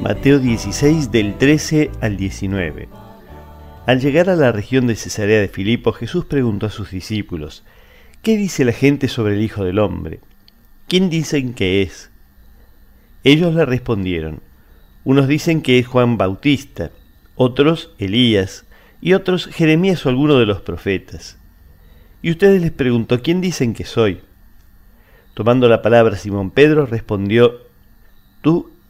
Mateo 16 del 13 al 19. Al llegar a la región de Cesarea de Filipo, Jesús preguntó a sus discípulos, ¿Qué dice la gente sobre el Hijo del Hombre? ¿Quién dicen que es? Ellos le respondieron, unos dicen que es Juan Bautista, otros Elías, y otros Jeremías o alguno de los profetas. Y ustedes les preguntó, ¿quién dicen que soy? Tomando la palabra Simón Pedro respondió, Tú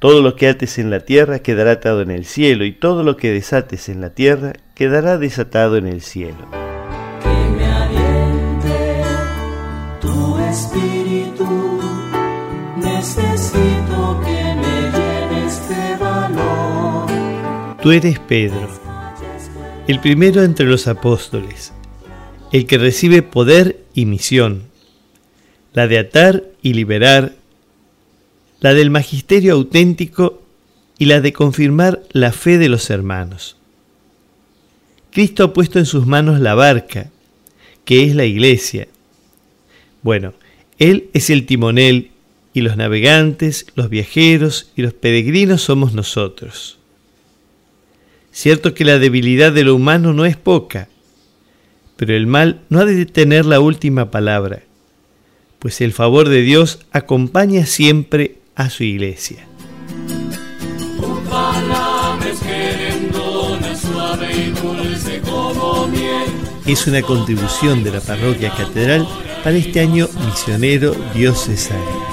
Todo lo que ates en la tierra quedará atado en el cielo, y todo lo que desates en la tierra quedará desatado en el cielo. Que me aliente tu espíritu, necesito que me llenes de valor. Tú eres Pedro, el primero entre los apóstoles, el que recibe poder y misión, la de atar y liberar la del magisterio auténtico y la de confirmar la fe de los hermanos. Cristo ha puesto en sus manos la barca, que es la iglesia. Bueno, Él es el timonel y los navegantes, los viajeros y los peregrinos somos nosotros. Cierto que la debilidad de lo humano no es poca, pero el mal no ha de tener la última palabra, pues el favor de Dios acompaña siempre a su iglesia. Es una contribución de la parroquia catedral para este año misionero diocesano.